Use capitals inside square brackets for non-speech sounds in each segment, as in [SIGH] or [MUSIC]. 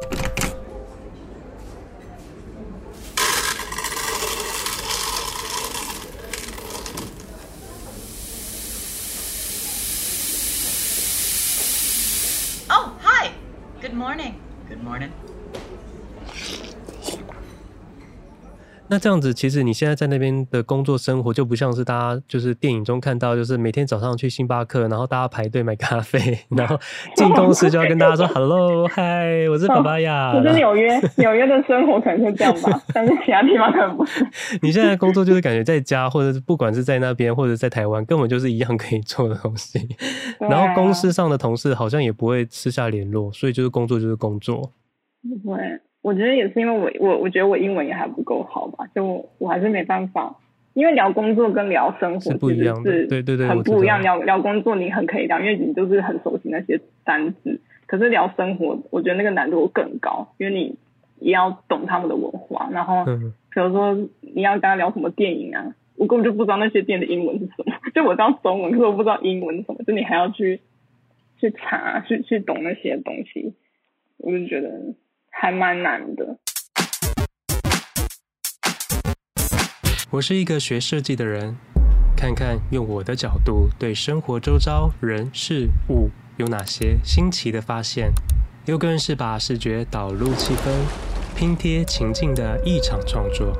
you [LAUGHS] 那这样子，其实你现在在那边的工作生活就不像是大家就是电影中看到，就是每天早上去星巴克，然后大家排队买咖啡，[LAUGHS] [LAUGHS] 然后进公司就要跟大家说 “hello，嗨，我是爸爸呀”。我觉得纽约纽约的生活可能是这样吧，[LAUGHS] 但是其他地方可能不是。你现在工作就是感觉在家，或者是不管是在那边或者在台湾，根本就是一样可以做的东西。然后公司上的同事好像也不会私下联络，所以就是工作就是工作。不会。我觉得也是因为我我我觉得我英文也还不够好吧，就我，我还是没办法，因为聊工作跟聊生活是不一样的，对对对，很不一样。聊聊工作你很可以聊，因为你都是很熟悉那些单字，可是聊生活，我觉得那个难度更高，因为你也要懂他们的文化，然后比如说你要跟他聊什么电影啊，我根本就不知道那些电影的英文是什么，就我知道中文，可是我不知道英文是什么，就你还要去去查，去去懂那些东西，我就觉得。还蛮难的。我是一个学设计的人，看看用我的角度对生活周遭人事物有哪些新奇的发现。又更是把视觉导入气氛，拼贴情境的一场创作。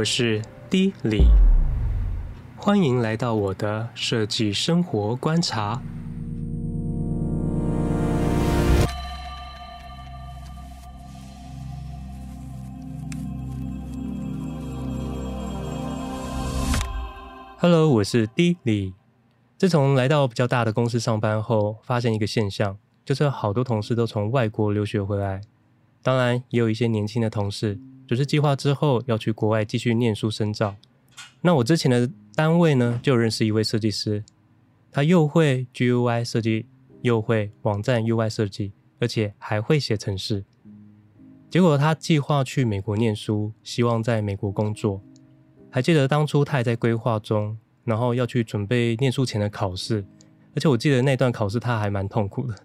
我是 D 李，欢迎来到我的设计生活观察。Hello，我是 D 李。自从来到比较大的公司上班后，发现一个现象，就是好多同事都从外国留学回来，当然也有一些年轻的同事。只是计划之后要去国外继续念书深造。那我之前的单位呢，就认识一位设计师，他又会 GUI 设计，又会网站 UI 设计，而且还会写程式。结果他计划去美国念书，希望在美国工作。还记得当初他还在规划中，然后要去准备念书前的考试，而且我记得那段考试他还蛮痛苦的。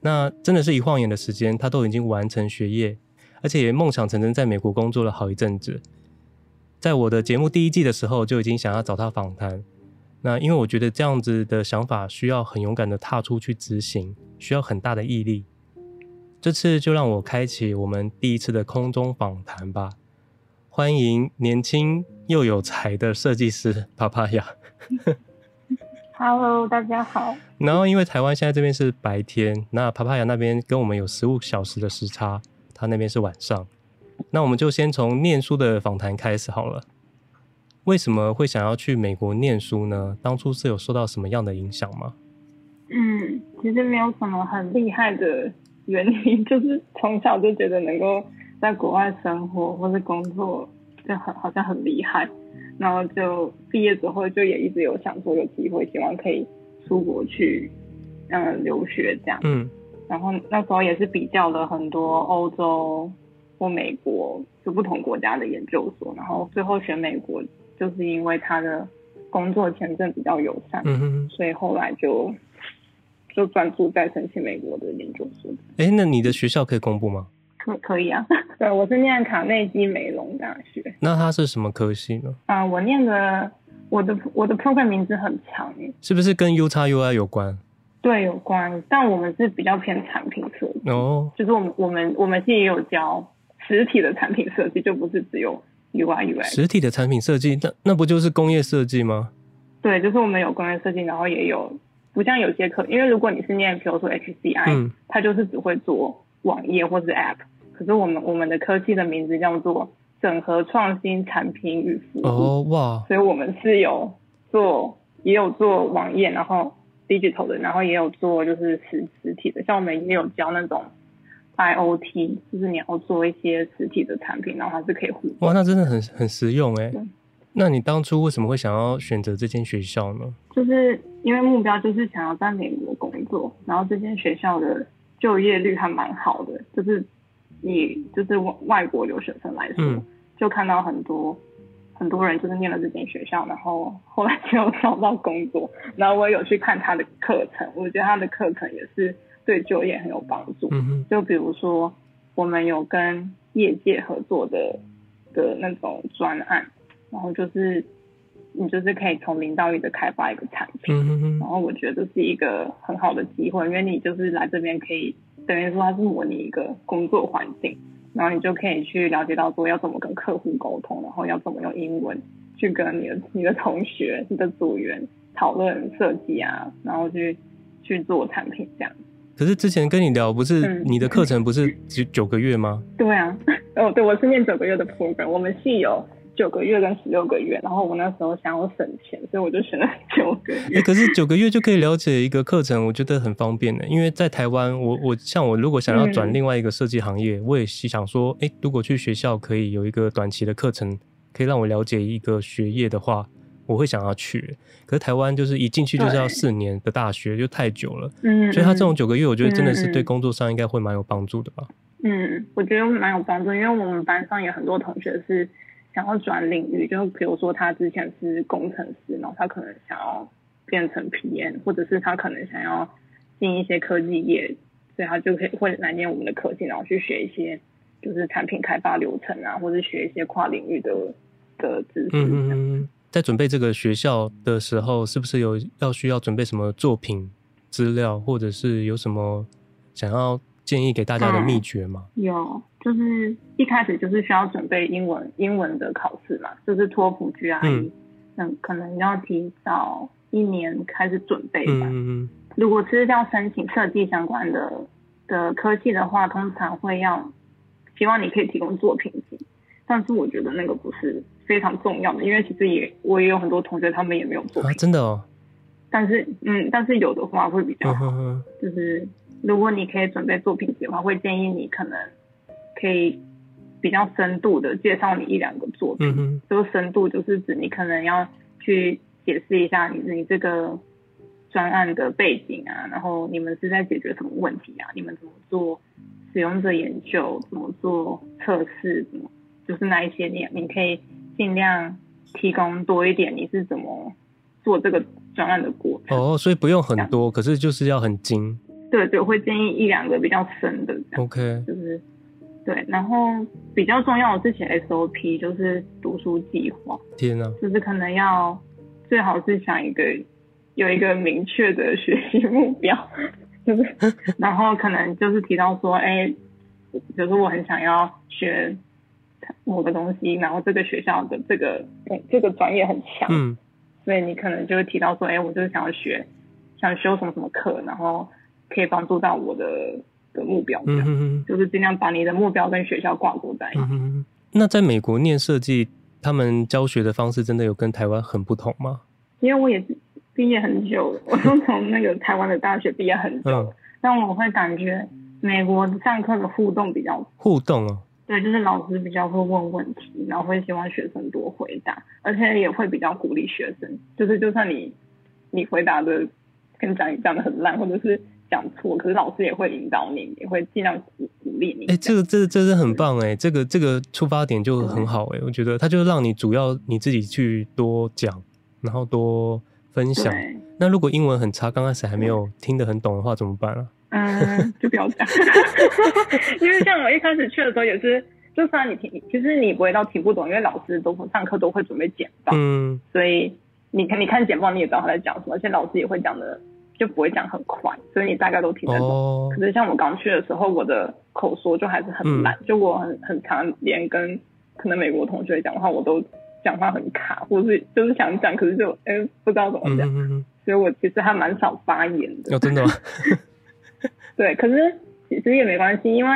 那真的是一晃眼的时间，他都已经完成学业。而且也梦想成真，在美国工作了好一阵子。在我的节目第一季的时候，就已经想要找他访谈。那因为我觉得这样子的想法需要很勇敢的踏出去执行，需要很大的毅力。这次就让我开启我们第一次的空中访谈吧。欢迎年轻又有才的设计师 Papaya。Hello，大家好。然后因为台湾现在这边是白天，那 Papaya 那边跟我们有十五小时的时差。他那边是晚上，那我们就先从念书的访谈开始好了。为什么会想要去美国念书呢？当初是有受到什么样的影响吗？嗯，其实没有什么很厉害的原因，[LAUGHS] 就是从小就觉得能够在国外生活或是工作就很好像很厉害，然后就毕业之后就也一直有想说有机会，希望可以出国去嗯留学这样。嗯。然后那时候也是比较了很多欧洲或美国就不同国家的研究所，然后最后选美国，就是因为他的工作签证比较友善，嗯哼，所以后来就就专注在申请美国的研究所。哎，那你的学校可以公布吗？可可以啊，[LAUGHS] 对，我是念卡内基梅隆大学。那它是什么科系呢？啊，我念的我的我的 program 名字很长耶，是不是跟 UX/UI 有关？对，有关，但我们是比较偏产品设计哦，就是我们我们我们现在也有教实体的产品设计，就不是只有 UI UX。实体的产品设计，那那不就是工业设计吗？对，就是我们有工业设计，然后也有不像有些课，因为如果你是念，比如说 HCI，嗯，它就是只会做网页或是 App，可是我们我们的科技的名字叫做整合创新产品与服务哦哇，所以我们是有做也有做网页，然后。Digital 的，然后也有做就是实实体的，像我们也有教那种 IoT，就是你要做一些实体的产品，然后它是可以互动。哇，那真的很很实用哎。对那你当初为什么会想要选择这间学校呢？就是因为目标就是想要在美国工作，然后这间学校的就业率还蛮好的，就是你就是外外国留学生来说，嗯、就看到很多很多人就是念了这间学校，然后后来就找到工作。然后我也有去看他的课程，我觉得他的课程也是对就业很有帮助。嗯哼，就比如说我们有跟业界合作的的那种专案。然后就是，你就是可以从零到一的开发一个产品，嗯、哼哼然后我觉得这是一个很好的机会，因为你就是来这边可以等于说它是模拟一个工作环境，然后你就可以去了解到说要怎么跟客户沟通，然后要怎么用英文去跟你的你的同学、你的组员讨论设计啊，然后去去做产品这样。可是之前跟你聊，不是你的课程不是九九个月吗？对啊，[LAUGHS] 哦，对，我是念九个月的 program，我们系有。九个月跟十六个月，然后我那时候想要省钱，所以我就选了九个月。欸，可是九个月就可以了解一个课程，我觉得很方便的。因为在台湾，我我像我如果想要转另外一个设计行业，嗯、我也是想说，哎、欸，如果去学校可以有一个短期的课程，可以让我了解一个学业的话，我会想要去。可是台湾就是一进去就是要四年的大学，就太久了。嗯，所以他这种九个月，我觉得真的是对工作上应该会蛮有帮助的吧。嗯，我觉得蛮有帮助，因为我们班上有很多同学是。想要转领域，就比如说他之前是工程师，然后他可能想要变成 PM，或者是他可能想要进一些科技业，所以他就可以会来念我们的科技，然后去学一些就是产品开发流程啊，或者学一些跨领域的的知识。嗯嗯，在准备这个学校的时候，是不是有要需要准备什么作品资料，或者是有什么想要建议给大家的秘诀吗？嗯，有。就是一开始就是需要准备英文英文的考试嘛，就是托福 GRE，嗯，可能要提早一年开始准备吧。嗯嗯。如果是要申请设计相关的的科系的话，通常会要希望你可以提供作品集，但是我觉得那个不是非常重要的，因为其实也我也有很多同学他们也没有作品。啊，真的哦。但是嗯，但是有的话会比较好，就是如果你可以准备作品集的话，会建议你可能。可以比较深度的介绍你一两个作品，这个深度就是指你可能要去解释一下你你这个专案的背景啊，然后你们是在解决什么问题啊？你们怎么做使用者研究？怎么做测试？怎么就是那一些你你可以尽量提供多一点，你是怎么做这个专案的过程？哦，所以不用很多，可是就是要很精。对对，我会建议一两个比较深的，OK，就是。对，然后比较重要的是写 SOP，就是读书计划。天哪！就是可能要最好是想一个有一个明确的学习目标，就是 [LAUGHS] 然后可能就是提到说，哎，就是我很想要学某个东西，然后这个学校的这个这个专业很强，嗯，所以你可能就会提到说，哎，我就是想要学，想修什么什么课，然后可以帮助到我的。的目标，嗯哼哼，就是尽量把你的目标跟学校挂钩在一起。那在美国念设计，他们教学的方式真的有跟台湾很不同吗？因为我也毕业很久了，我都从那个台湾的大学毕业很久，嗯、但我会感觉美国上课的互动比较互动哦。对，就是老师比较会问问题，然后会希望学生多回答，而且也会比较鼓励学生，就是就算你你回答的跟讲你讲的很烂，或者是。讲错，可是老师也会引导你，也会尽量鼓鼓励你。哎、欸，这个这这是很棒哎，这个这个出发点就很好哎，我觉得他就让你主要你自己去多讲，然后多分享。那如果英文很差，刚开始还没有听得很懂的话，怎么办啊？[LAUGHS] 嗯，就不要讲，[LAUGHS] 因为像我一开始去的时候也是，就算你听，其实你不会到听不懂，因为老师都上课都会准备简报，嗯，所以你看你看简报，你也知道他在讲什么，而且老师也会讲的。就不会讲很快，所以你大概都听得懂。Oh. 可是像我刚去的时候，我的口说就还是很慢，嗯、就我很很常连跟可能美国同学讲话，我都讲话很卡，或是就是想讲，可是就哎、欸、不知道怎么讲，嗯、所以我其实还蛮少发言的。哦，真的吗？[LAUGHS] 对，可是其实也没关系，因为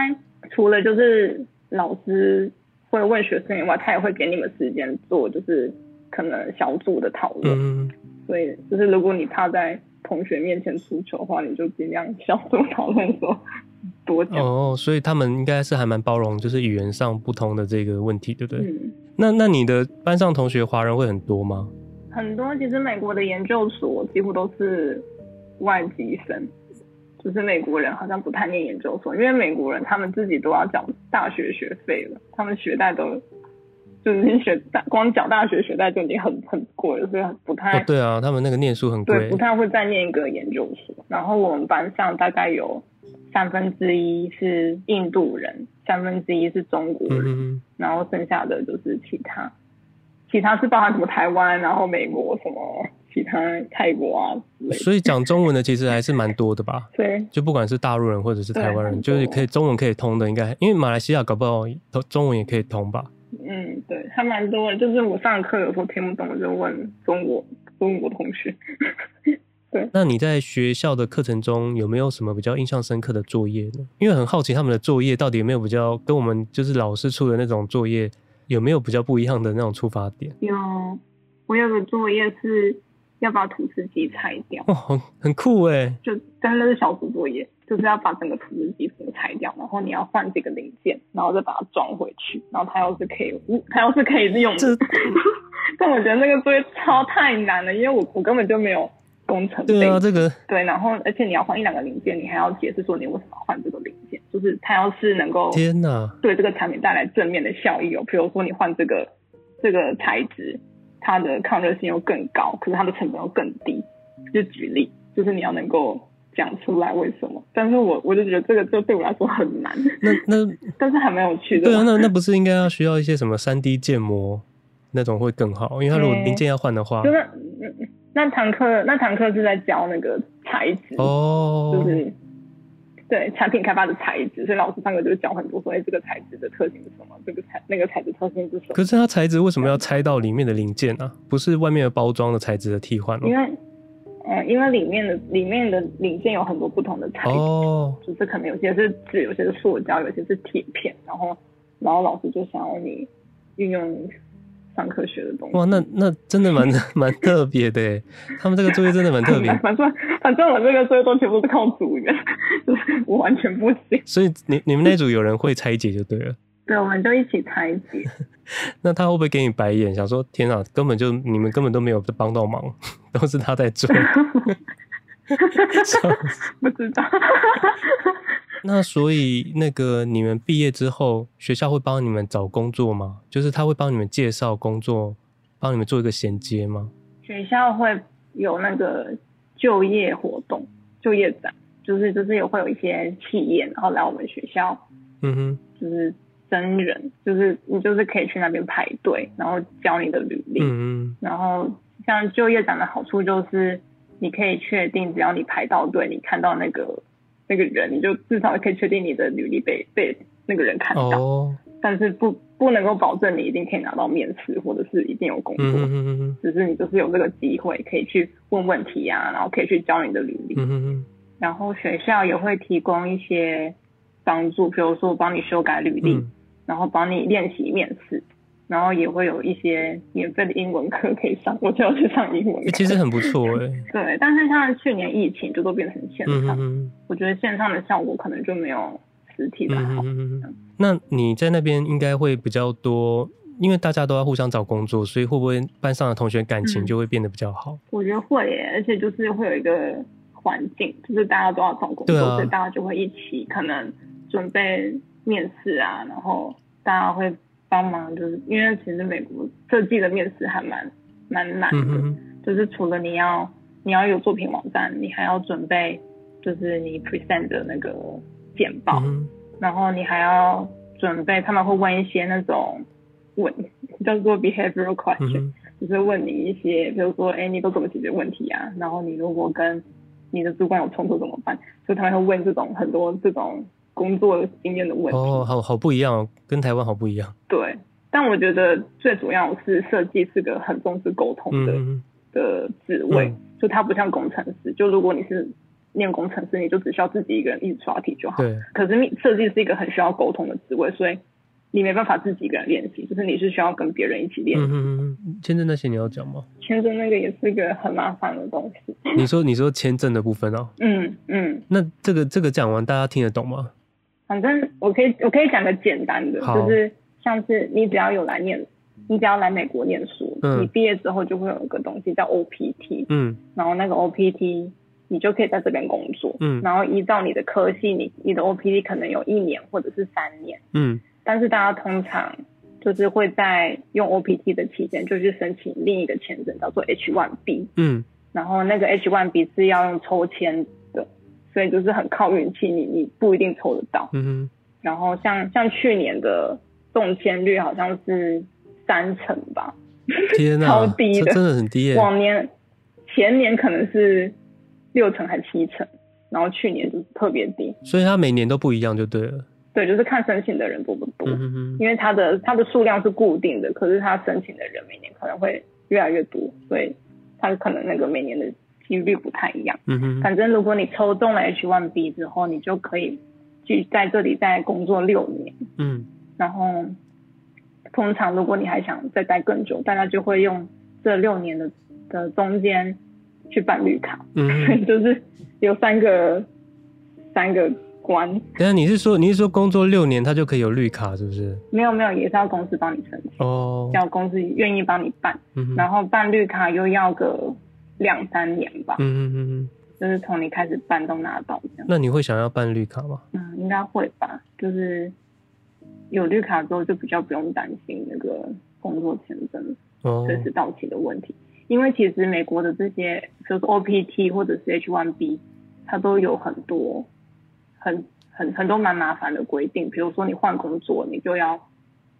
除了就是老师会问学生以外，他也会给你们时间做，就是可能小组的讨论。嗯、所以就是如果你怕在同学面前出糗的话，你就尽量小组讨论说，[LAUGHS] 多讲。哦，所以他们应该是还蛮包容，就是语言上不同的这个问题，对不对？嗯。那那你的班上同学华人会很多吗？很多，其实美国的研究所几乎都是外籍生，就是美国人好像不太念研究所，因为美国人他们自己都要缴大学学费了，他们学贷都就是学大光缴大学学贷就已经很很贵了，所以不太、哦、对啊，他们那个念书很贵，对，不太会再念一个研究所。然后我们班上大概有三分之一是印度人，三分之一是中国人，嗯、然后剩下的就是其他。其他是包含什么台湾，然后美国什么其他泰国啊。所以讲中文的其实还是蛮多的吧？对，就不管是大陆人或者是台湾人，就是可以中文可以通的，应该因为马来西亚搞不好中文也可以通吧？嗯，对，还蛮多的。就是我上课有时候听不懂，我就问中国中国同学。[LAUGHS] 对。那你在学校的课程中有没有什么比较印象深刻的作业呢？因为很好奇他们的作业到底有没有比较跟我们就是老师出的那种作业。有没有比较不一样的那种出发点？有，我有个作业是要把吐司机拆掉。哦，很很酷哎！就真的是小组作业，就是要把整个吐司机给拆掉，然后你要换这个零件，然后再把它装回去。然后它要是可以，它要是可以利用。这，但我觉得那个作业超太难了，因为我我根本就没有工程。对啊，这个对，然后而且你要换一两个零件，你还要解释说你为什么要换这个零件。就是它要是能够天哪，对这个产品带来正面的效益哦，比如说你换这个这个材质，它的抗热性又更高，可是它的成本又更低。就举例，就是你要能够讲出来为什么。但是我我就觉得这个就对我来说很难。那那 [LAUGHS] 但是还蛮有趣的。对啊，那那不是应该要需要一些什么三 D 建模那种会更好？因为它如果零件要换的话，就是那，那堂课那堂课是在教那个材质哦，就是。对产品开发的材质，所以老师上课就讲很多，说哎，这个材质的特性是什么？这个材那个材质特性是什么？可是它材质为什么要拆到里面的零件呢、啊？不是外面的包装的材质的替换吗？因为，呃，因为里面的里面的零件有很多不同的材质，哦，就是可能有些是纸，有些是塑胶，有些是铁片，然后，然后老师就想要你运用。上课学的东西哇，那那真的蛮 [LAUGHS] 蛮特别的，他们这个作业真的蛮特别。[LAUGHS] 反正反正我这个作业都全部是靠组员，[LAUGHS] 我完全不行。所以你你们那组有人会拆解就对了。对，我们就一起拆解。那他会不会给你白眼，想说天啊，根本就你们根本都没有帮到忙，都是他在做。不知道。那所以那个你们毕业之后，学校会帮你们找工作吗？就是他会帮你们介绍工作，帮你们做一个衔接吗？学校会有那个就业活动、就业展，就是就是也会有一些企业然后来我们学校，嗯哼，就是真人，就是你就是可以去那边排队，然后交你的履历，嗯嗯，然后像就业展的好处就是你可以确定，只要你排到队，你看到那个。那个人，你就至少可以确定你的履历被被那个人看到，oh. 但是不不能够保证你一定可以拿到面试，或者是一定有工作，mm -hmm. 只是你就是有这个机会可以去问问题啊，然后可以去教你的履历，mm -hmm. 然后学校也会提供一些帮助，比如说帮你修改履历，mm -hmm. 然后帮你练习面试。然后也会有一些免费的英文课可以上，我就要去上英文课。其实很不错 [LAUGHS] 哎。对，但是像去年疫情就都变成线上，嗯，我觉得线上的效果可能就没有实体的好。嗯，那你在那边应该会比较多，因为大家都要互相找工作，所以会不会班上的同学感情就会变得比较好？嗯，我觉得会耶，而且就是会有一个环境，就是大家都要找工作，啊，所以大家就会一起可能准备面试啊，然后大家会。帮忙就是因为其实美国设计的面试还蛮蛮难的，嗯，就是除了你要你要有作品网站，你还要准备就是你 present 的那个简报，嗯，然后你还要准备他们会问一些那种问叫做 behavioral question，嗯，就是问你一些比如说哎你都怎么解决问题啊，然后你如果跟你的主管有冲突怎么办？所以他们会问这种很多这种。工作经验的问题哦，好好不一样哦，跟台湾好不一样。对，但我觉得最主要是设计是个很重视沟通的、嗯、的职位、嗯，就它不像工程师。就如果你是念工程师，你就只需要自己一个人一直刷题就好。对。可是设计是一个很需要沟通的职位，所以你没办法自己一个人练习，就是你是需要跟别人一起练习。嗯嗯。签证那些你要讲吗？签证那个也是一个很麻烦的东西。你说你说签证的部分哦、喔。嗯嗯。那这个这个讲完，大家听得懂吗？反正我可以我可以讲个简单的，就是像是你只要有来念，你只要来美国念书，嗯、你毕业之后就会有一个东西叫 OPT，嗯，然后那个 OPT 你就可以在这边工作，嗯，然后依照你的科系，你你的 OPT 可能有一年或者是三年，嗯，但是大家通常就是会在用 OPT 的期间就去申请另一个签证叫做 H1B，嗯，然后那个 H1B 是要用抽签。所以就是很靠运气，你你不一定抽得到。嗯哼。然后像像去年的中签率好像是三成吧，天哪，超低的，真的很低耶。往年前年可能是六成还七成，然后去年就是特别低。所以它每年都不一样就对了。对，就是看申请的人多不多。嗯哼。因为它的它的数量是固定的，可是它申请的人每年可能会越来越多，所以它可能那个每年的。几率不太一样，嗯哼。反正如果你抽中了 H1B 之后，你就可以去在这里再工作六年，嗯。然后通常如果你还想再待更久，大家就会用这六年的的中间去办绿卡，嗯，[LAUGHS] 就是有三个三个关。等下你是说你是说工作六年他就可以有绿卡是不是？没有没有，也是要公司帮你申请哦，要公司愿意帮你办，嗯，然后办绿卡又要个。两三年吧，嗯嗯嗯嗯，就是从你开始办都拿到这样。那你会想要办绿卡吗？嗯，应该会吧。就是有绿卡之后，就比较不用担心那个工作签证随时到期的问题。哦。因为其实美国的这些就是 OPT 或者是 H1B，它都有很多很很很多蛮麻烦的规定。比如说你换工作，你就要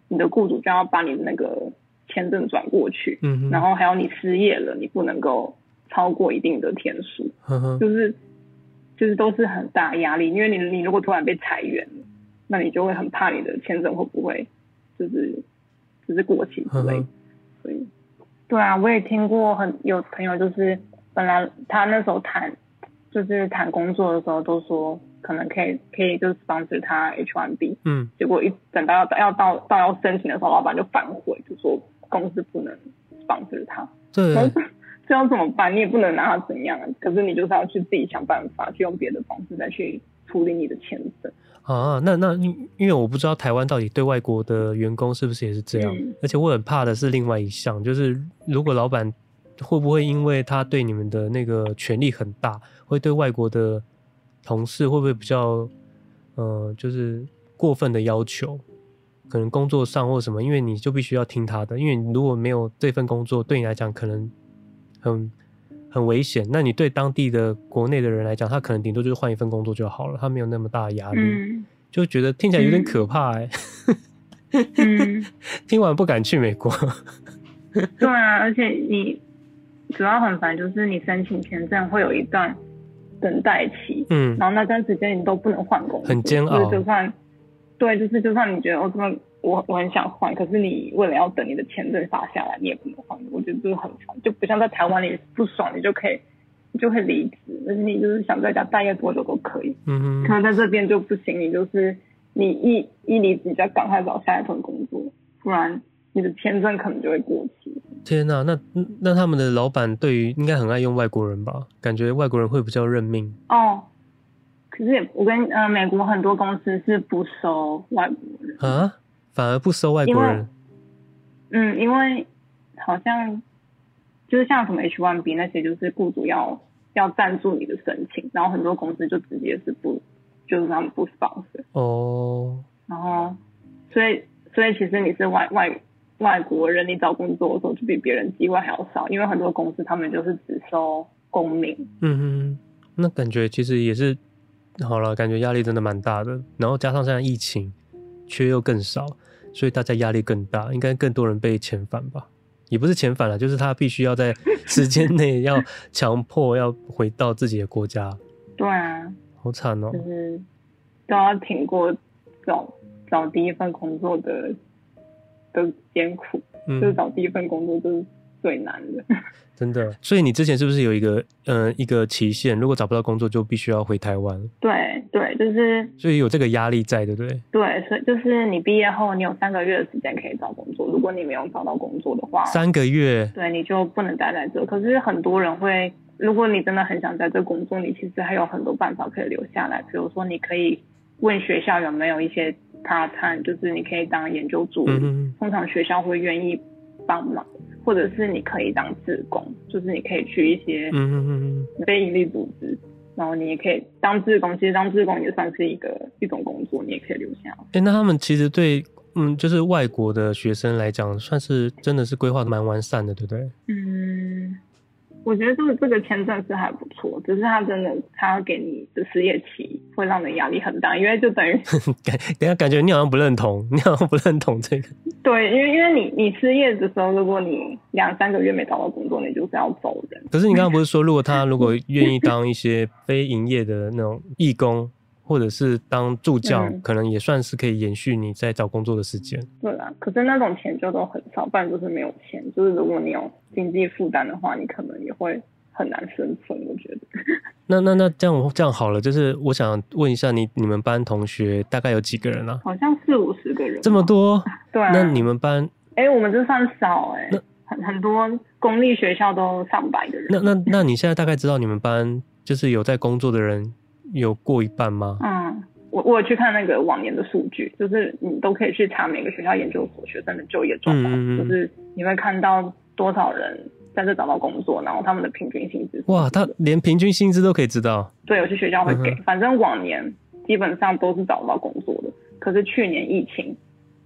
你的雇主就要把你的那个签证转过去，嗯，然后还有你失业了，你不能够。超过一定的天数，就是就是都是很大压力，因为你你如果突然被裁员，那你就会很怕你的签证会不会就是就是过期之类，所以对啊，我也听过很有朋友就是本来他那时候谈就是谈工作的时候都说可能可以可以就是 sponsor 他 H1B，嗯，结果一等到要要到到要申请的时候，老板就反悔，就说公司不能 sponsor 他，对。这要怎么办？你也不能拿他怎样啊，可是你就是要去自己想办法，去用别的方式再去处理你的签证啊。那那因因为我不知道台湾到底对外国的员工是不是也是这样，嗯、而且我很怕的是另外一项，就是如果老板会不会因为他对你们的那个权力很大，会对外国的同事会不会比较呃，就是过分的要求，可能工作上或什么，因为你就必须要听他的，因为你如果没有这份工作，对你来讲可能。很很危险。那你对当地的国内的人来讲，他可能顶多就是换一份工作就好了，他没有那么大的压力，嗯，就觉得听起来有点可怕哎，欸。嗯，[LAUGHS] 听完不敢去美国。[LAUGHS] 对啊，而且你主要很烦，就是你申请签证会有一段等待期，嗯，然后那段时间你都不能换工作，很煎熬。就算对，就是就算你觉得我这么。我我很想换，可是你为了要等你的签证发下来，你也不能换。我觉得这是很烦，就不像在台湾，你不爽你就可以，你就会离职，而且你就是想在家待业多久都可以。嗯哼。可能在这边就不行，你就是你一一离职，你就要赶快找下一份工作，不然你的签证可能就会过期。天哪，那那他们的老板对于应该很爱用外国人吧？感觉外国人会比较认命。哦，可是我跟呃美国很多公司是不收外国人啊。反而不收外国人，嗯，因为好像就是像什么 H1B 那些，就是雇主要要赞助你的申请，然后很多公司就直接是不，就是他们不 sponsor 哦，然后所以所以其实你是外外外国人，你找工作的时候就比别人机会还要少，因为很多公司他们就是只收公民。嗯哼，那感觉其实也是好了，感觉压力真的蛮大的，然后加上现在疫情。缺又更少，所以大家压力更大，应该更多人被遣返吧？也不是遣返了，就是他必须要在时间内要强迫要回到自己的国家。[LAUGHS] 对啊，好惨哦、喔，就是都要挺过找找第一份工作的的艰苦，嗯、就是找第一份工作就是最难的。[LAUGHS] 真的，所以你之前是不是有一个嗯、呃、一个期限？如果找不到工作，就必须要回台湾。对对，就是所以有这个压力在，对不对？对，所以就是你毕业后，你有三个月的时间可以找工作。如果你没有找到工作的话，三个月，对，你就不能待在这。可是很多人会，如果你真的很想在这工作，你其实还有很多办法可以留下来。比如说，你可以问学校有没有一些 part time，就是你可以当研究助理，通常学校会愿意帮忙，或者是你可以当志工，就是你可以去一些嗯嗯嗯非营利组织，然后你也可以当志工。其实当志工也算是一个一种工作，你也可以留下来。哎、欸，那他们其实对嗯，就是外国的学生来讲，算是真的是规划的蛮完善的，对不对？嗯。我觉得这个这个签证是还不错，只是他真的他要给你的失业期会让人压力很大，因为就等于 [LAUGHS] 感等下感觉你好像不认同，你好像不认同这个。对，因为因为你你失业的时候，如果你两三个月没找到工作，你就是要走人。可是你刚刚不是说，如果他如果愿意当一些非营业的那种义工？或者是当助教，嗯、可能也算是可以延续你在找工作的时间。对啊，可是那种钱就都很少，不然就是没有钱。就是如果你有经济负担的话，你可能也会很难生存。我觉得。[LAUGHS] 那那那这样这样好了，就是我想问一下你，你们班同学大概有几个人啊？好像四五十个人。这么多？[LAUGHS] 对啊。那你们班？哎、欸，我们这算少哎、很很多公立学校都上百个人。那那那你现在大概知道你们班就是有在工作的人？有过一半吗？嗯，我我有去看那个往年的数据，就是你都可以去查每个学校研究所学生的就业状况，嗯、就是你会看到多少人在这找到工作，然后他们的平均薪资。哇，他连平均薪资都可以知道？对，有些学校会给，嗯、反正往年基本上都是找不到工作的。可是去年疫情，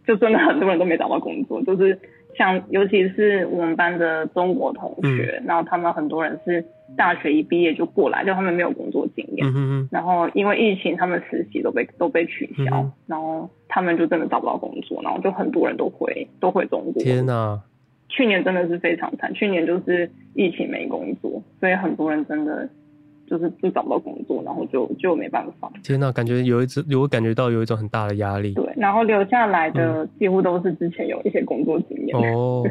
就真的很多人都没找到工作，就是。像尤其是我们班的中国同学，嗯、然后他们很多人是大学一毕业就过来，就他们没有工作经验，嗯、哼哼然后因为疫情，他们实习都被都被取消，嗯、然后他们就真的找不到工作，然后就很多人都回都回中国。天哪！去年真的是非常惨，去年就是疫情没工作，所以很多人真的。就是就找不到工作，然后就就没办法。天呐，感觉有一只，我感觉到有一种很大的压力。对，然后留下来的几乎都是之前有一些工作经验。嗯、哦，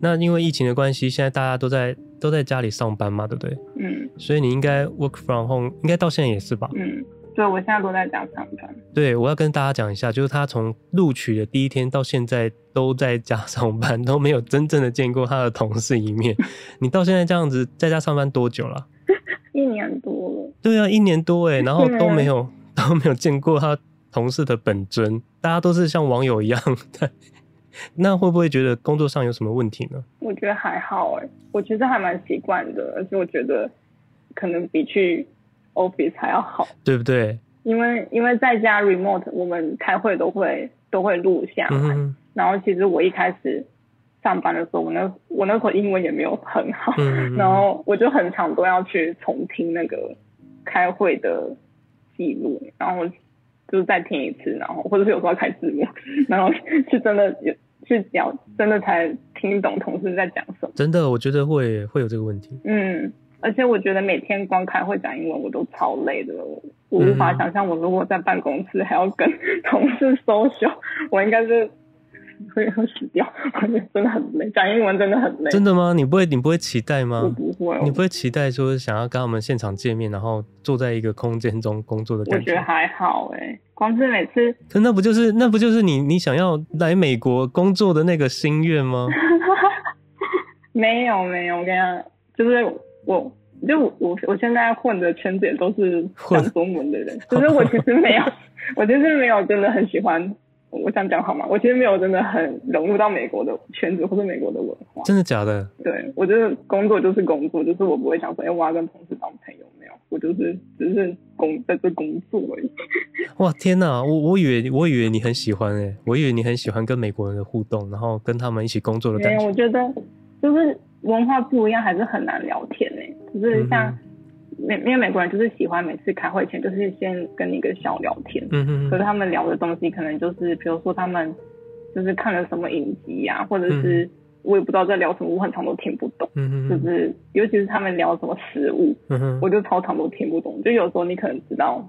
那因为疫情的关系，现在大家都在都在家里上班嘛，对不对？嗯。所以你应该 work from home，应该到现在也是吧？嗯，对，我现在都在家上班。对，我要跟大家讲一下，就是他从录取的第一天到现在都在家上班，都没有真正的见过他的同事一面。你到现在这样子在家上班多久了？[LAUGHS] 一年多了，对啊，一年多哎，然后都没有 [LAUGHS] 都没有见过他同事的本尊，大家都是像网友一样 [LAUGHS] 的。那会不会觉得工作上有什么问题呢？我觉得还好哎，我觉得还蛮习惯的，而且我觉得可能比去 office 还要好，对不对？因为因为在家 remote，我们开会都会都会录下来，嗯、然后其实我一开始。上班的时候，我那我那时候英文也没有很好，嗯、然后我就很常都要去重听那个开会的记录，然后就是再听一次，然后或者是有时候要开字幕，[LAUGHS] 然后是真的有去讲，真的才听懂同事在讲什么。真的，我觉得会会有这个问题。嗯，而且我觉得每天光开会讲英文，我都超累的，我无法想象我如果在办公室还要跟同事 social，我应该是。会要死掉，我觉得真的很累，讲英文真的很累。真的吗？你不会，你不会期待吗？我不会，你不会期待说想要跟他们现场见面，然后坐在一个空间中工作的感觉？我觉得还好哎，光是每次，可那不就是那不就是你你想要来美国工作的那个心愿吗？[LAUGHS] 没有没有，我跟你讲，就是我就我我现在混的圈子也都是讲中文的人，[LAUGHS] 可是我其实没有，我其实没有真的很喜欢。我想讲好吗？我其实没有真的很融入到美国的圈子或者美国的文化。真的假的？对，我觉得工作就是工作，就是我不会想说，哎，我要跟同事当朋友没有，我就是只是工在这工作而已。哇，天哪！我我以为我以为你很喜欢诶，我以为你很喜欢跟美国人的互动，然后跟他们一起工作的感觉。我觉得就是文化不一样，还是很难聊天呢。就是像。嗯美因为美国人就是喜欢每次开会前就是先跟你一个小聊天，嗯哼，可是他们聊的东西可能就是比如说他们就是看了什么影集呀、啊，或者是我也不知道在聊什么，我很常都听不懂，嗯哼，就是尤其是他们聊什么食物，嗯哼，我就超常都听不懂，就有时候你可能知道。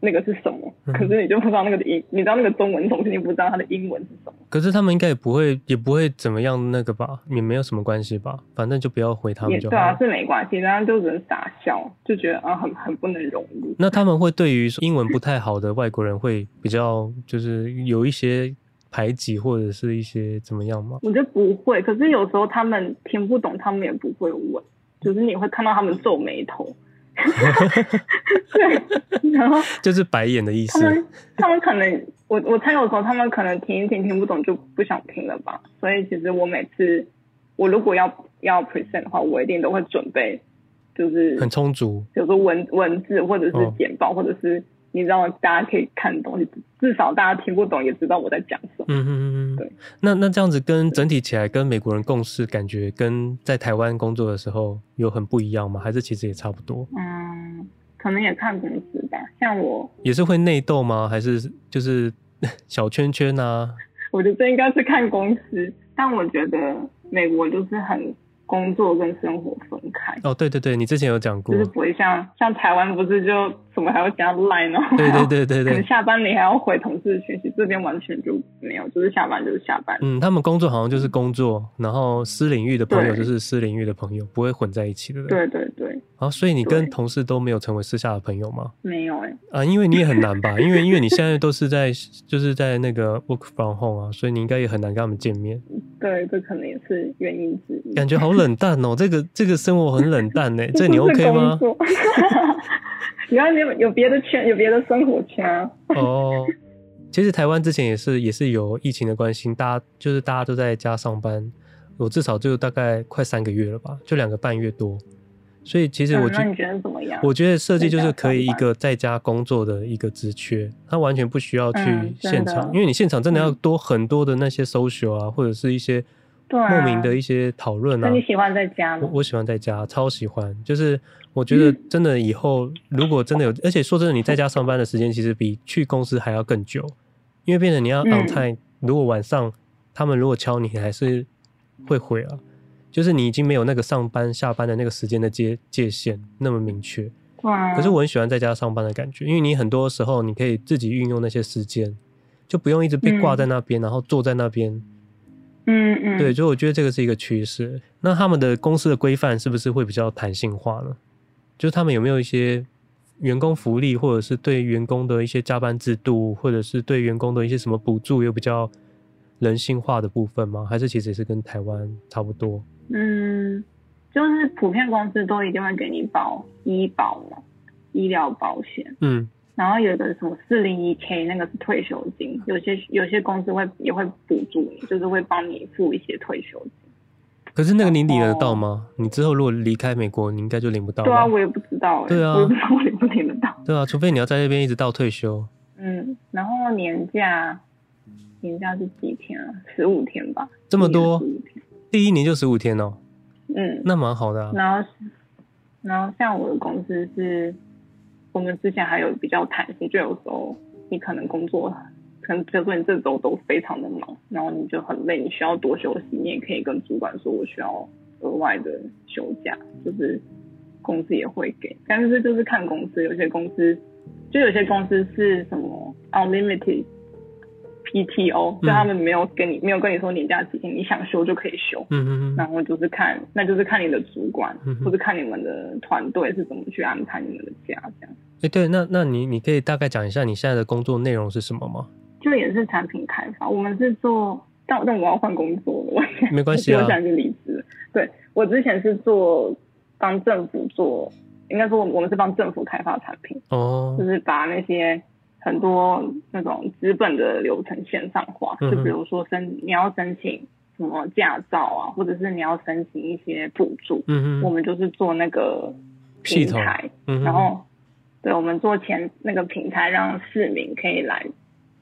那个是什么？可是你就不知道那个的英，你知道那个中文东西，你不知道它的英文是什么。可是他们应该也不会，也不会怎么样那个吧，也没有什么关系吧，反正就不要回他们就好。对啊，是没关系，然后就只能傻笑，就觉得啊，很很不能融入。那他们会对于英文不太好的外国人会比较，就是有一些排挤或者是一些怎么样吗？我觉得不会，可是有时候他们听不懂，他们也不会问，就是你会看到他们皱眉头。对，然后 [LAUGHS] 就是白眼的意思。他们他们可能，我我猜有时候他们可能听一听听不懂就不想听了吧。所以其实我每次我如果要要 present 的话，我一定都会准备，就是很充足，比如说文文字或者是简报，哦、或者是。你知道大家可以看东西，至少大家听不懂也知道我在讲什么。嗯嗯嗯嗯，对。那那这样子跟整体起来跟美国人共事，感觉跟在台湾工作的时候有很不一样吗？还是其实也差不多？嗯，可能也看公司吧。像我也是会内斗吗？还是就是 [LAUGHS] 小圈圈啊？我觉得这应该是看公司，但我觉得美国就是很。工作跟生活分开哦，对对对，你之前有讲过，就是不会像像台湾不是就怎么还要加 line 呢？对对对对对，[LAUGHS] 可能下班你还要回同事讯息，这边完全就没有，就是下班就是下班。嗯，他们工作好像就是工作，然后私领域的朋友就是私领域的朋友，不会混在一起的。对对对。啊，所以你跟同事都没有成为私下的朋友吗？没有哎、欸。啊，因为你也很难吧？因为因为你现在都是在就是在那个 work from home 啊，所以你应该也很难跟他们见面。对，这可能也是原因之一。感觉好冷淡哦，这个这个生活很冷淡呢。这你 [LAUGHS] OK 吗？原来你有有别的圈，有别的生活圈啊。哦，其实台湾之前也是也是有疫情的关系，大家就是大家都在家上班，我至少就大概快三个月了吧，就两个半月多。所以其实我觉得，嗯、你觉得怎么样？我觉得设计就是可以一个在家工作的一个职缺，它完全不需要去现场，嗯、因为你现场真的要多很多的那些 social 啊，嗯、或者是一些莫名的一些讨论啊。那、啊、你喜欢在家吗？我我喜欢在家，超喜欢。就是我觉得真的以后如果真的有，嗯、而且说真的，你在家上班的时间其实比去公司还要更久，因为变成你要 on time，、嗯、如果晚上他们如果敲你，还是会回啊。就是你已经没有那个上班下班的那个时间的界界限那么明确，哇！可是我很喜欢在家上班的感觉，因为你很多时候你可以自己运用那些时间，就不用一直被挂在那边，嗯、然后坐在那边。嗯嗯。对，所以我觉得这个是一个趋势。那他们的公司的规范是不是会比较弹性化呢？就是他们有没有一些员工福利，或者是对员工的一些加班制度，或者是对员工的一些什么补助，有比较人性化的部分吗？还是其实也是跟台湾差不多？嗯，就是普遍公司都一定会给你保医保嘛，医疗保险。嗯，然后有一个什么四零一 K，那个是退休金，有些有些公司会也会补助你，就是会帮你付一些退休金。可是那个你领得到吗？你之后如果离开美国，你应该就领不到。对啊，我也不知道欸。对啊，我也不知道我领不领得到。对啊，除非你要在那边一直到退休。嗯，然后年假，年假是几天啊？十五天吧。这么多。第一年就十五天哦，嗯，那蛮好的啊。然后，然后像我的公司是，我们之前还有比较弹性，就有时候你可能工作，可能比如说你这周都非常的忙，然后你就很累，你需要多休息，你也可以跟主管说，我需要额外的休假，就是公司也会给。但是这就是看公司，有些公司就有些公司是什么 unlimited。PTO，就他们没有跟你、嗯、没有跟你说年假几天，你想休就可以休。嗯嗯嗯。然后就是看，那就是看你的主管，嗯、或者看你们的团队是怎么去安排你们的假这样。哎、欸，对，那那你你可以大概讲一下你现在的工作内容是什么吗？就也是产品开发，我们是做，但但我要换工作了，我没关系啊，我现在就离职。对，我之前是做帮政府做，应该说我们是帮政府开发产品哦，就是把那些。很多那种资本的流程线上化，就比如说申你要申请什么驾照啊，或者是你要申请一些补助，嗯嗯，我们就是做那个平台，嗯，然后对，我们做前那个平台，让市民可以来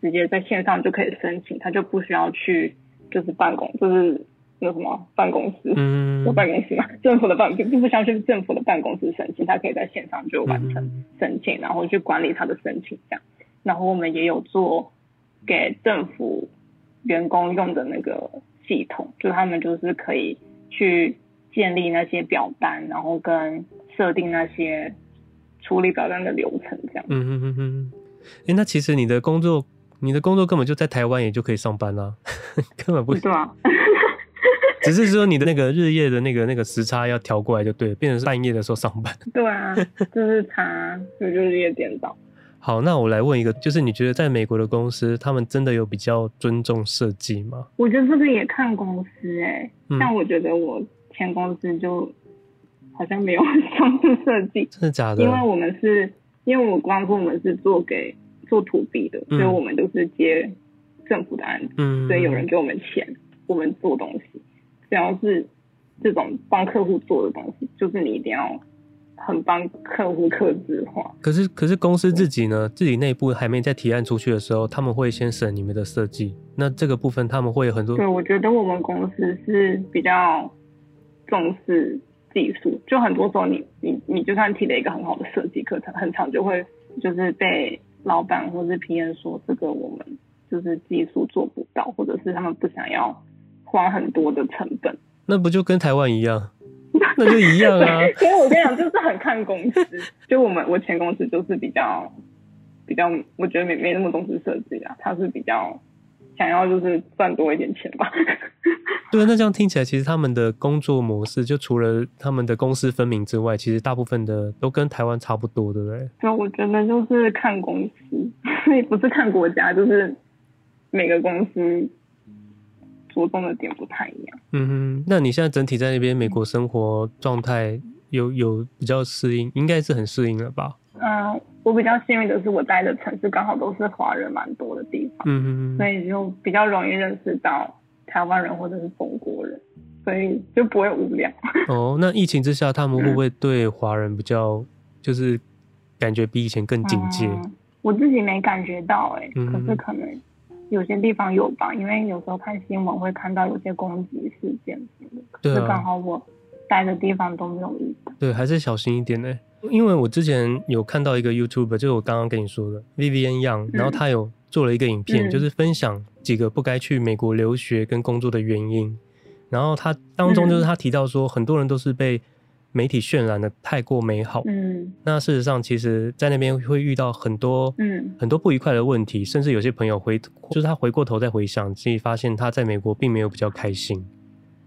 直接在线上就可以申请，他就不需要去就是办公，就是有什么办公室，嗯，有办公室嘛，政府的办并不需要去政府的办公室申请，他可以在线上就完成申请，然后去管理他的申请这样。然后我们也有做给政府员工用的那个系统，就他们就是可以去建立那些表单，然后跟设定那些处理表单的流程，这样。嗯嗯嗯嗯。哎，那其实你的工作，你的工作根本就在台湾，也就可以上班啦，[LAUGHS] 根本不需要。啊、只是说你的那个日夜的那个那个时差要调过来就对了，变成是半夜的时候上班。对啊，就是差，就日夜颠倒。好，那我来问一个，就是你觉得在美国的公司，他们真的有比较尊重设计吗？我觉得这个也看公司哎、欸，嗯、像我觉得我前公司就好像没有很 [LAUGHS] 重视设计，真的假的？因为我们是因为我光说我们是做给做 to B 的，嗯、所以我们都是接政府的案子，嗯，所以有人给我们钱，我们做东西，只要是这种帮客户做的东西，就是你一定要很帮客户客制化。可是可是公司自己呢，自己内部还没在提案出去的时候，他们会先审你们的设计，那这个部分他们会有很多。对，我觉得我们公司是比较重视。技术就很多时候你，你你你就算提了一个很好的设计课程，很长就会就是被老板或是 PM 说这个我们就是技术做不到，或者是他们不想要花很多的成本。那不就跟台湾一样？[LAUGHS] 那就一样啊。所以我跟你讲，就是很看公司。就我们我前公司就是比较比较，我觉得没没那么重视设计啊，他是比较。想要就是赚多一点钱吧。[LAUGHS] 对，那这样听起来，其实他们的工作模式，就除了他们的公私分明之外，其实大部分的都跟台湾差不多，对不对？对，我觉得就是看公司，所 [LAUGHS] 以不是看国家，就是每个公司着重的点不太一样。嗯哼，那你现在整体在那边美国生活状态有有比较适应，应该是很适应了吧？嗯。我比较幸运的是，我待的城市刚好都是华人蛮多的地方，嗯哼，所以就比较容易认识到台湾人或者是中国人，所以就不会无聊。哦，那疫情之下，他们会不会对华人比较就是感觉比以前更警戒？嗯，我自己没感觉到，哎，可是可能有些地方有吧，因为有时候看新闻会看到有些攻击事件什么的，可是刚好我待的地方都没有遇到。对，还是小心一点呢。因为我之前有看到一个 YouTuber，就是我刚刚跟你说的 Vivian Young，然后他有做了一个影片，嗯、就是分享几个不该去美国留学跟工作的原因。然后他当中就是他提到说，很多人都是被媒体渲染的太过美好。嗯，那事实上，其实在那边会遇到很多嗯很多不愉快的问题，甚至有些朋友回就是他回过头再回想，自己发现他在美国并没有比较开心。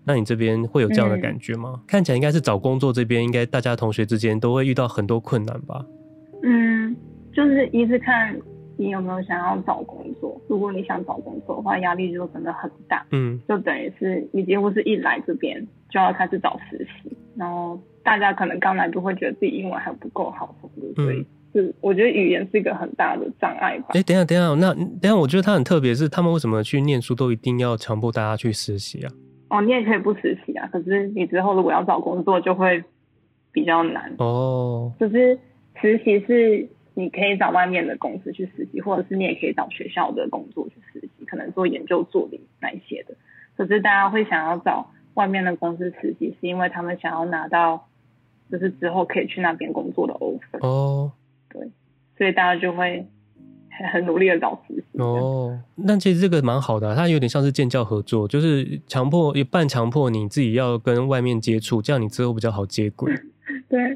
那你这边会有这样的感觉吗？嗯、看起来应该是找工作这边，应该大家同学之间都会遇到很多困难吧？嗯，就是一是看你有没有想要找工作。如果你想找工作的话，压力就真的很大。嗯，就等于是你几乎是一来这边就要开始找实习，然后大家可能刚来都会觉得自己英文还不够好所以就我觉得语言是一个很大的障碍吧。哎、欸，等一下等一下，那等一下，我觉得他很特别，是他们为什么去念书都一定要强迫大家去实习啊？哦，你也可以不实习啊，可是你之后如果要找工作就会比较难哦。就是实习是你可以找外面的公司去实习，或者是你也可以找学校的工作去实习，可能做研究助理那一些的。可是大家会想要找外面的公司实习，是因为他们想要拿到就是之后可以去那边工作的 offer 哦。对，所以大家就会。很努力的找实习哦，那其实这个蛮好的，啊，它有点像是建教合作，就是强迫也半强迫你自己要跟外面接触，这样你之后比较好接轨。[LAUGHS] 对，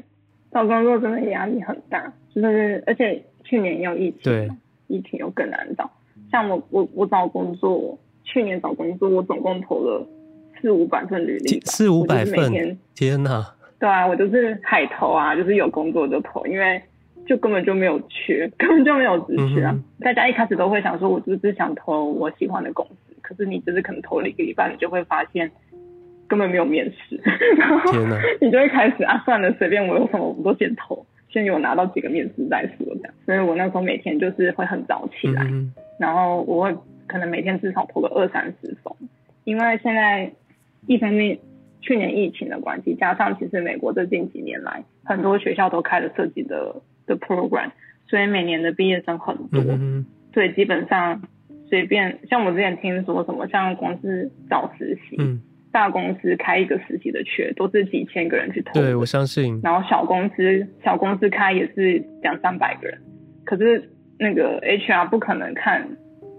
找工作真的压力很大，就是而且去年也有疫情，对，疫情又更难找。像我我我找工作，去年找工作我总共投了四五百份履历，四五百份，天哪！对啊，我就是海投啊，就是有工作就投，因为。就根本就没有缺，[LAUGHS] 根本就没有职缺啊！嗯、大家一开始都会想说，我就是想投我喜欢的公司，可是你只是可能投了一个礼拜，你就会发现根本没有面试，[LAUGHS] 天哪！你就会开始啊，算了，随便我有什么我都先投，先有拿到几个面试再说这样。所以我那时候每天就是会很早起来，嗯、然后我会可能每天至少投个二三十封，因为现在一方面去年疫情的关系，加上其实美国最近几年来很多学校都开了设计的。的 program，所以每年的毕业生很多，嗯、哼所以基本上随便像我之前听说什么，像公司找实习，嗯、大公司开一个实习的缺都是几千个人去投，对，我相信。然后小公司小公司开也是两三百个人，可是那个 HR 不可能看。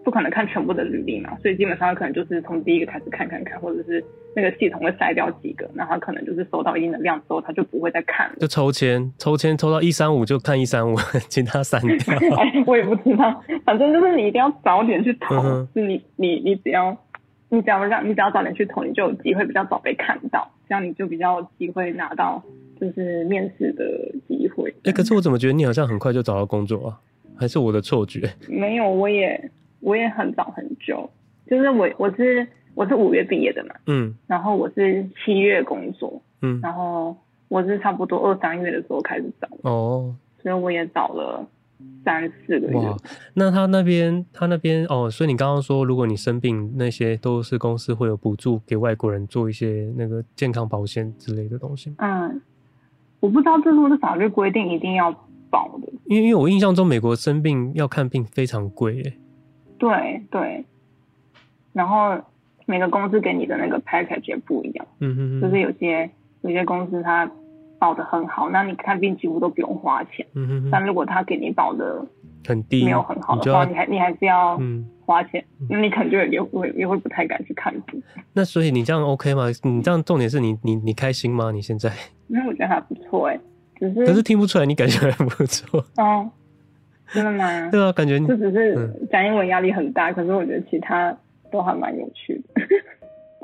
不可能看全部的履历嘛，所以基本上可能就是从第一个开始看看看，或者是那个系统会筛掉几个，然后他可能就是收到一定的量之后，他就不会再看了。就抽签，抽签抽到一三五就看一三五，[LAUGHS] 其他删掉。[LAUGHS] 哎，我也不知道，反正就是你一定要早点去投，嗯、是你你你只要你只要让你只要早点去投，你就有机会比较早被看到，这样你就比较有机会拿到就是面试的机会。哎、欸，可是我怎么觉得你好像很快就找到工作啊？还是我的错觉？没有，我也。我也很早很久，就是我我是我是五月毕业的嘛，嗯，然后我是七月工作，嗯，然后我是差不多二三月的时候开始找，哦，所以我也找了三四个月。哇，那他那边他那边哦，所以你刚刚说，如果你生病，那些都是公司会有补助给外国人做一些那个健康保险之类的东西。嗯，我不知道这是不是法律规定一定要保的，因为因为我印象中美国生病要看病非常贵耶。对对，然后每个公司给你的那个 package 也不一样，嗯哼哼，就是有些有些公司它保的很好，那你看病几乎都不用花钱，嗯哼哼，但如果他给你保的很低，没有很好的话，你，你还你还是要花钱，那、嗯、你可能就也会也会不太敢去看病。那所以你这样 OK 吗？你这样重点是你你你开心吗？你现在？那我觉得还不错哎，只是可是听不出来你感觉还不错哦。真的吗？对啊，感觉就只是讲英文压力很大，嗯，可是我觉得其他都还蛮有趣的。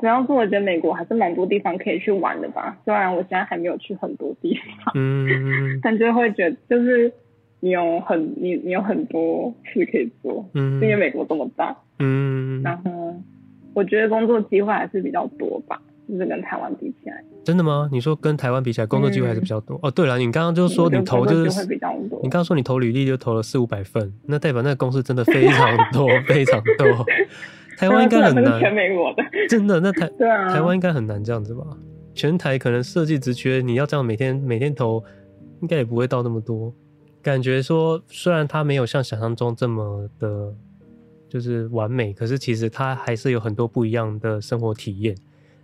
主要是我觉得美国还是蛮多地方可以去玩的吧，虽然我现在还没有去很多地方，嗯，[LAUGHS] 但就会觉得就是你有很你你有很多事可以做，嗯，因为美国这么大，嗯，然后我觉得工作机会还是比较多吧。就是跟台湾比起来，真的吗？你说跟台湾比起来，工作机会还是比较多、嗯、哦。对了，你刚刚就说你投就是比较多，你刚刚说你投履历就投了四五百份，那代表那个公司真的非常多，[LAUGHS] 非常多。台湾应该很难，全美国的，真的那台 [LAUGHS] 台湾应该很难这样子吧？全台可能设计职缺，你要这样每天每天投，应该也不会到那么多。感觉说，虽然它没有像想象中这么的，就是完美，可是其实它还是有很多不一样的生活体验。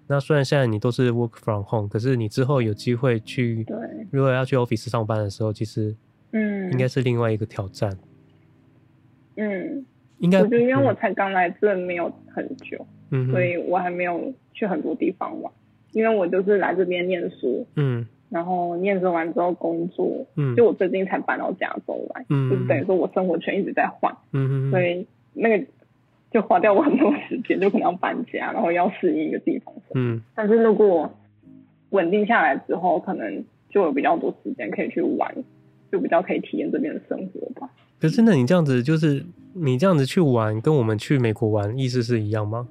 那虽然现在你都是 work from home，可是你之后有机会去，对，如果要去 office 上班的时候，其实，嗯，应该是另外一个挑战。嗯，应该，我觉得因为我才刚来这没有很久，嗯，所以我还没有去很多地方玩，因为我就是来这边念书，嗯，然后念书完之后工作，嗯，就我最近才搬到加州来，嗯，就是等于说我生活圈一直在换，嗯，所以那个。就花掉我很多时间，就可能要搬家，然后要适应一个地方。嗯，但是如果稳定下来之后，可能就有比较多时间可以去玩，就比较可以体验这边的生活吧。可是，那你这样子，就是你这样子去玩，跟我们去美国玩意思是一样吗？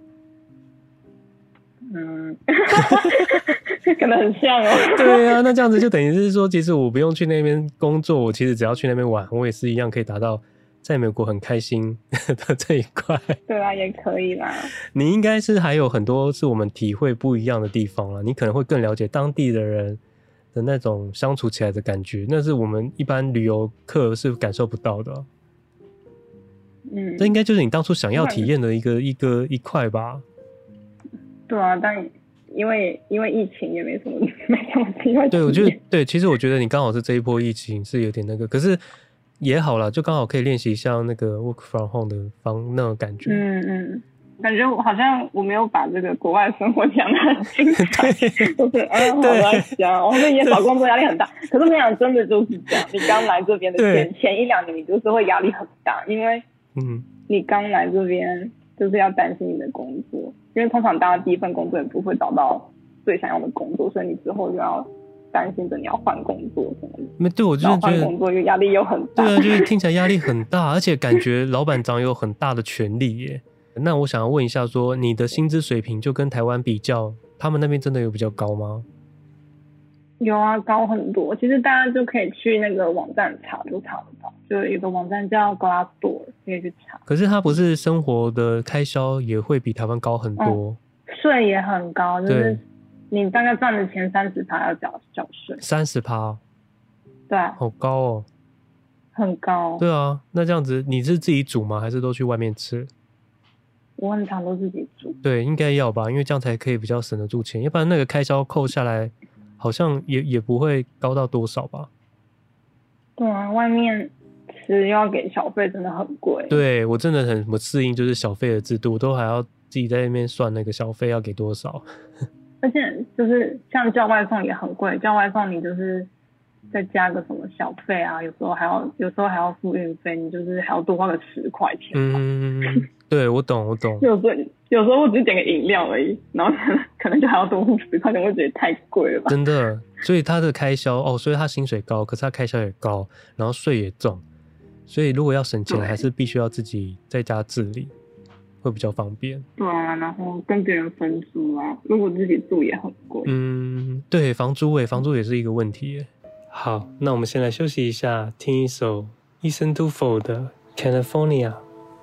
嗯，[LAUGHS] 可能很像哦。对啊，那这样子就等于是说，其实我不用去那边工作，我其实只要去那边玩，我也是一样可以达到。在美国很开心 [LAUGHS] 的这一块，对啊，也可以啦。你应该是还有很多是我们体会不一样的地方了，你可能会更了解当地的人的那种相处起来的感觉，那是我们一般旅游客是感受不到的。嗯，这应该就是你当初想要体验的一个一个一块吧？对啊，但因为因为疫情也没什么 [LAUGHS] 没什么机会。对，我觉得对，其实我觉得你刚好是这一波疫情是有点那个，可是。也好了，就刚好可以练习像那个 work from home 的方那种感觉。嗯嗯，感觉我好像我没有把这个国外生活讲的很精彩，就是嗯，好在想，我们也找工作压力很大。可是我想真的就是这样，你刚来这边的前前一两年，你就是会压力很大，因为嗯，你刚来这边就是要担心你的工作，因为通常大家第一份工作也不会找到最想要的工作，所以你之后就要。担心着你要换工作什么的，没对我就是觉得工作又压力又很大，对啊，就是听起来压力很大，而且感觉老板长有很大的权力耶。那我想要问一下，说你的薪资水平就跟台湾比较，他们那边真的有比较高吗？有啊，高很多。其实大家就可以去那个网站查，就查得到。就有一个网站叫 Glassdoor，可以去查。可是它不是生活的开销也会比台湾高很多？税、嗯、也很高，就是。你大概赚的钱三十趴要缴缴税，三十趴，对，好高哦，很高。对啊，那这样子你是自己煮吗？还是都去外面吃？我很常都自己煮。对，应该要吧，因为这样才可以比较省得住钱，要不然那个开销扣下来，好像也也不会高到多少吧。对啊，外面吃要给小费，真的很贵。对，我真的很不适应，就是小费的制度，都还要自己在那边算那个小费要给多少。[LAUGHS] 而且就是像叫外送也很贵，叫外送你就是再加个什么小费啊，有时候还要有时候还要付运费，你就是还要多花个十块钱。嗯，对，我懂，我懂。有时候有时候我只是点个饮料而已，然后可 [LAUGHS] 能可能就还要多付十块钱，我觉得太贵了吧。真的，所以他的开销哦，所以他薪水高，可是他开销也高，然后税也重，所以如果要省钱，还是必须要自己在家自理。会比较方便，对啊，然后跟别人分租啊，如果自己住也很贵。嗯，对，房租诶，房租也是一个问题。好，那我们先来休息一下，听一首 To fold 的 California。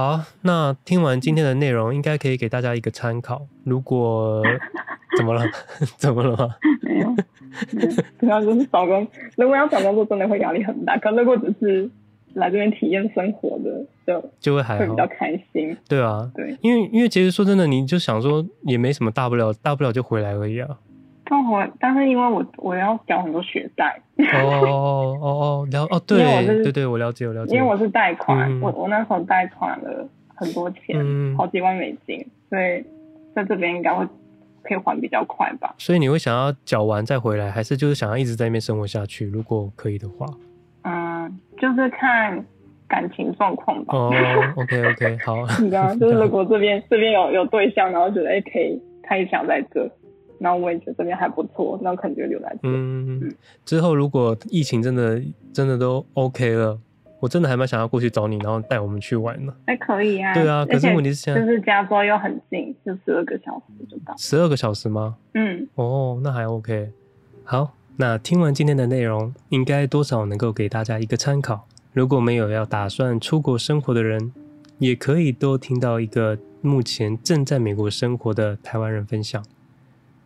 好，那听完今天的内容，应该可以给大家一个参考。如果怎么了？[LAUGHS] 怎么了吗？没有，主要就是找工。如果要找工作，真的会压力很大。可如果只是来这边体验生活的，就就会还比较开心。对啊，对，因为因为其实说真的，你就想说也没什么大不了，大不了就回来而已啊。但回，但是因为我我要缴很多学贷。哦哦哦哦，了哦，[LAUGHS] 对对对，我了解我了解。因为我是贷款，嗯、我我那时候贷款了很多钱，嗯、好几万美金，所以在这边应该会可以还比较快吧。所以你会想要缴完再回来，还是就是想要一直在那边生活下去？如果可以的话，嗯，就是看感情状况吧。哦，OK OK，好。[LAUGHS] 你知道，就是如果 [LAUGHS] 这边这边有有对象，然后觉得哎可以，他也想在这。然后我也觉得这边还不错，那可能就留在这。嗯，嗯之后如果疫情真的真的都 OK 了，我真的还蛮想要过去找你，然后带我们去玩的。还可以啊。对啊，可是问题是现在就是加州又很近，就十二个小时就到。十二个小时吗？嗯。哦，那还 OK。好，那听完今天的内容，应该多少能够给大家一个参考。如果没有要打算出国生活的人，也可以多听到一个目前正在美国生活的台湾人分享。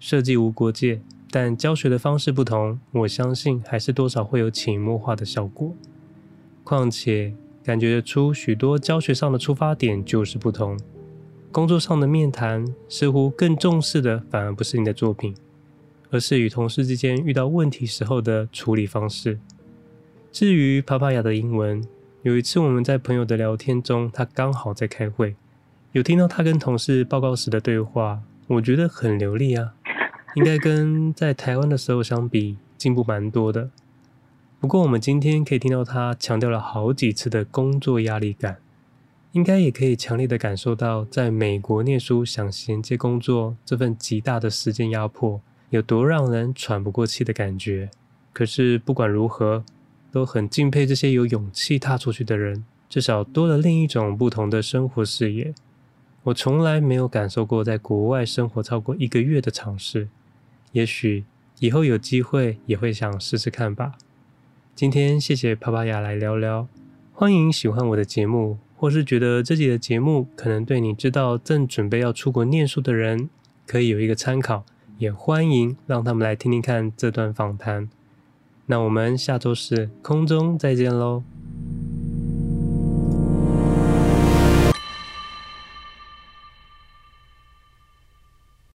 设计无国界，但教学的方式不同，我相信还是多少会有潜移默化的效果。况且，感觉出许多教学上的出发点就是不同。工作上的面谈，似乎更重视的反而不是你的作品，而是与同事之间遇到问题时候的处理方式。至于帕帕亚的英文，有一次我们在朋友的聊天中，他刚好在开会，有听到他跟同事报告时的对话，我觉得很流利啊，应该跟在台湾的时候相比进步蛮多的。不过我们今天可以听到他强调了好几次的工作压力感，应该也可以强烈的感受到在美国念书想衔接工作这份极大的时间压迫有多让人喘不过气的感觉。可是不管如何，都很敬佩这些有勇气踏出去的人，至少多了另一种不同的生活视野。我从来没有感受过在国外生活超过一个月的尝试，也许以后有机会也会想试试看吧。今天谢谢帕帕亚来聊聊，欢迎喜欢我的节目，或是觉得这集的节目可能对你知道正准备要出国念书的人可以有一个参考，也欢迎让他们来听听看这段访谈。那我们下周四空中再见喽。